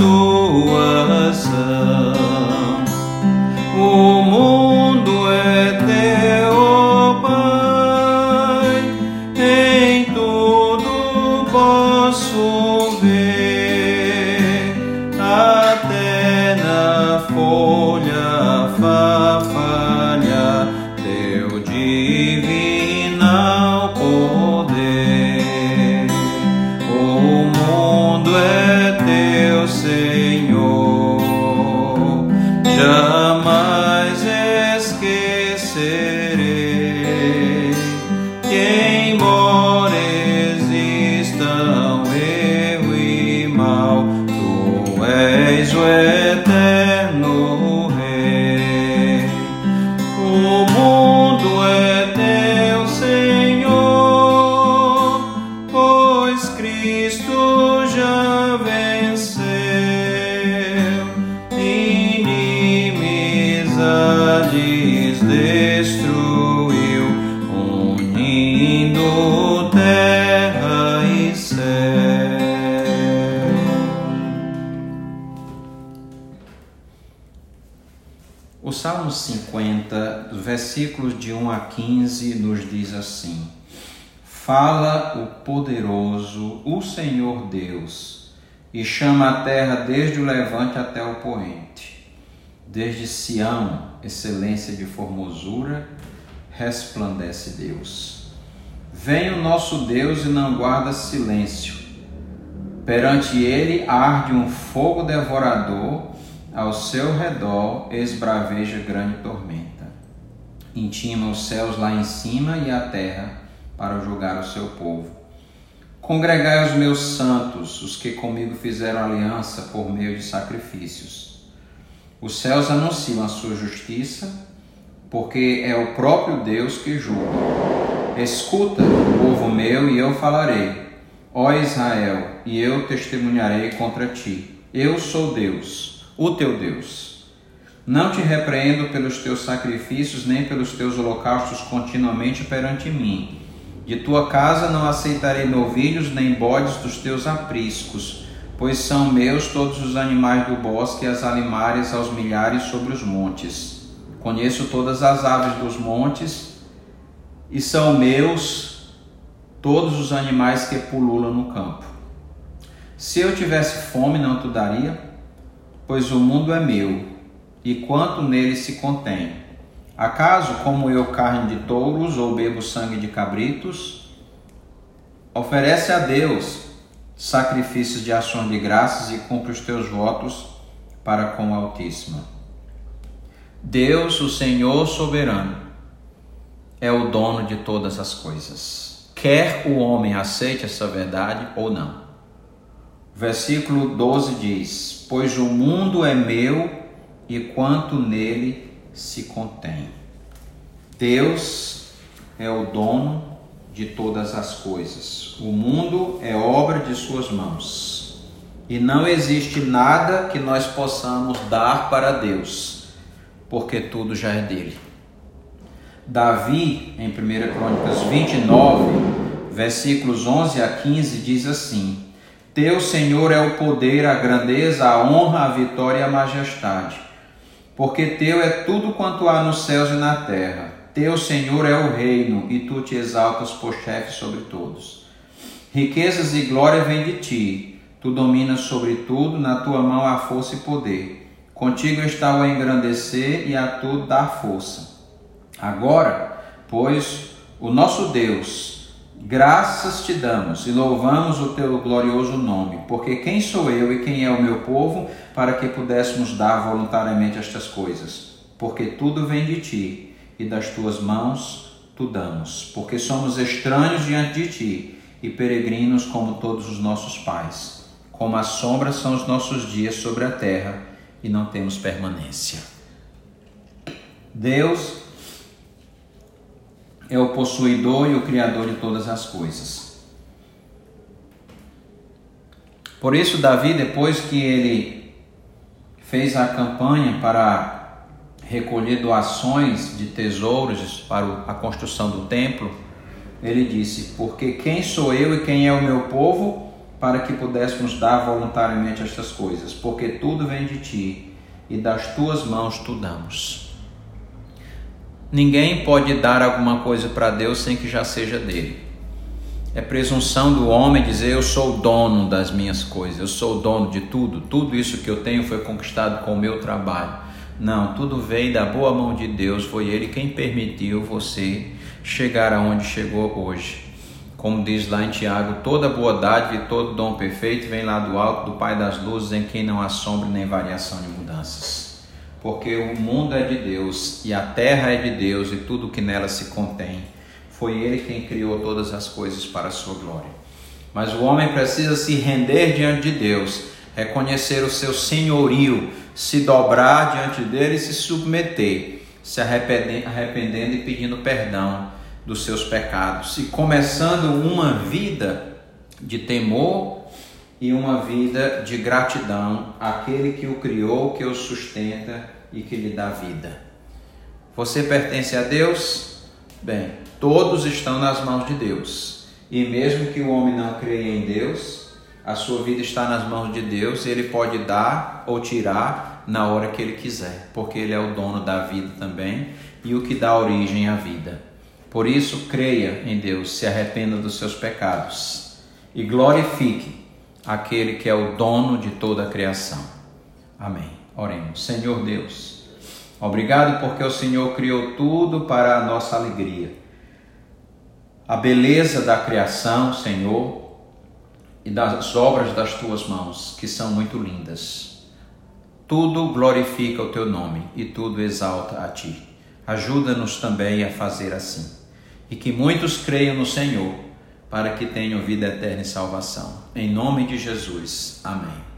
estou. Senhor, jamais esquecerei que, embora existam eu e mal, tu és o eterno. Versículos de 1 a 15 nos diz assim: Fala o poderoso, o Senhor Deus, e chama a terra desde o levante até o poente. Desde Sião, excelência de formosura, resplandece Deus. Vem o nosso Deus e não guarda silêncio. Perante ele arde um fogo devorador, ao seu redor esbraveja grande tormenta intima os céus lá em cima e a terra para julgar o seu povo. Congregai os meus santos, os que comigo fizeram aliança por meio de sacrifícios. Os céus anunciam a sua justiça, porque é o próprio Deus que julga. Escuta, povo meu, e eu falarei. Ó Israel, e eu testemunharei contra ti. Eu sou Deus, o teu Deus. Não te repreendo pelos teus sacrifícios, nem pelos teus holocaustos continuamente perante mim. De tua casa não aceitarei novilhos, nem bodes dos teus apriscos, pois são meus todos os animais do bosque e as alimárias aos milhares sobre os montes. Conheço todas as aves dos montes, e são meus todos os animais que pululam no campo. Se eu tivesse fome, não te daria, pois o mundo é meu e quanto nele se contém. Acaso como eu carne de touros ou bebo sangue de cabritos? Oferece a Deus sacrifícios de ações de graças e cumpre os teus votos para com o Altíssimo. Deus, o Senhor soberano, é o dono de todas as coisas. Quer o homem aceite essa verdade ou não. Versículo 12 diz: Pois o mundo é meu e quanto nele se contém. Deus é o dono de todas as coisas. O mundo é obra de suas mãos. E não existe nada que nós possamos dar para Deus, porque tudo já é dele. Davi, em 1 Crônicas 29, versículos 11 a 15, diz assim: Teu Senhor é o poder, a grandeza, a honra, a vitória e a majestade porque teu é tudo quanto há nos céus e na terra. Teu, Senhor, é o reino, e tu te exaltas por chefe sobre todos. Riquezas e glória vêm de ti. Tu dominas sobre tudo, na tua mão há força e poder. Contigo está o engrandecer e a tu dar força. Agora, pois, o nosso Deus, Graças te damos e louvamos o teu glorioso nome, porque quem sou eu e quem é o meu povo para que pudéssemos dar voluntariamente estas coisas? Porque tudo vem de ti e das tuas mãos tu damos, porque somos estranhos diante de ti e peregrinos como todos os nossos pais. Como a sombra são os nossos dias sobre a terra e não temos permanência. Deus é o possuidor e o criador de todas as coisas. Por isso, Davi, depois que ele fez a campanha para recolher doações de tesouros para a construção do templo, ele disse: Porque quem sou eu e quem é o meu povo para que pudéssemos dar voluntariamente estas coisas? Porque tudo vem de ti e das tuas mãos tu damos. Ninguém pode dar alguma coisa para Deus sem que já seja dele. É presunção do homem dizer eu sou o dono das minhas coisas, eu sou o dono de tudo, tudo isso que eu tenho foi conquistado com o meu trabalho. Não, tudo veio da boa mão de Deus, foi Ele quem permitiu você chegar aonde chegou hoje. Como diz lá em Tiago, toda boa dádiva e todo dom perfeito vem lá do alto do Pai das luzes, em quem não há sombra nem variação de mudanças. Porque o mundo é de Deus e a terra é de Deus e tudo que nela se contém foi Ele quem criou todas as coisas para a sua glória. Mas o homem precisa se render diante de Deus, reconhecer o seu senhorio, se dobrar diante dele e se submeter, se arrependendo e pedindo perdão dos seus pecados e começando uma vida de temor e uma vida de gratidão àquele que o criou, que o sustenta e que lhe dá vida. Você pertence a Deus? Bem, todos estão nas mãos de Deus. E mesmo que o homem não creia em Deus, a sua vida está nas mãos de Deus, ele pode dar ou tirar na hora que ele quiser, porque ele é o dono da vida também e o que dá origem à vida. Por isso, creia em Deus, se arrependa dos seus pecados e glorifique aquele que é o dono de toda a criação. Amém. Oremos. Senhor Deus, Obrigado porque o Senhor criou tudo para a nossa alegria. A beleza da criação, Senhor, e das obras das tuas mãos, que são muito lindas. Tudo glorifica o teu nome e tudo exalta a ti. Ajuda-nos também a fazer assim. E que muitos creiam no Senhor, para que tenham vida eterna e salvação. Em nome de Jesus. Amém.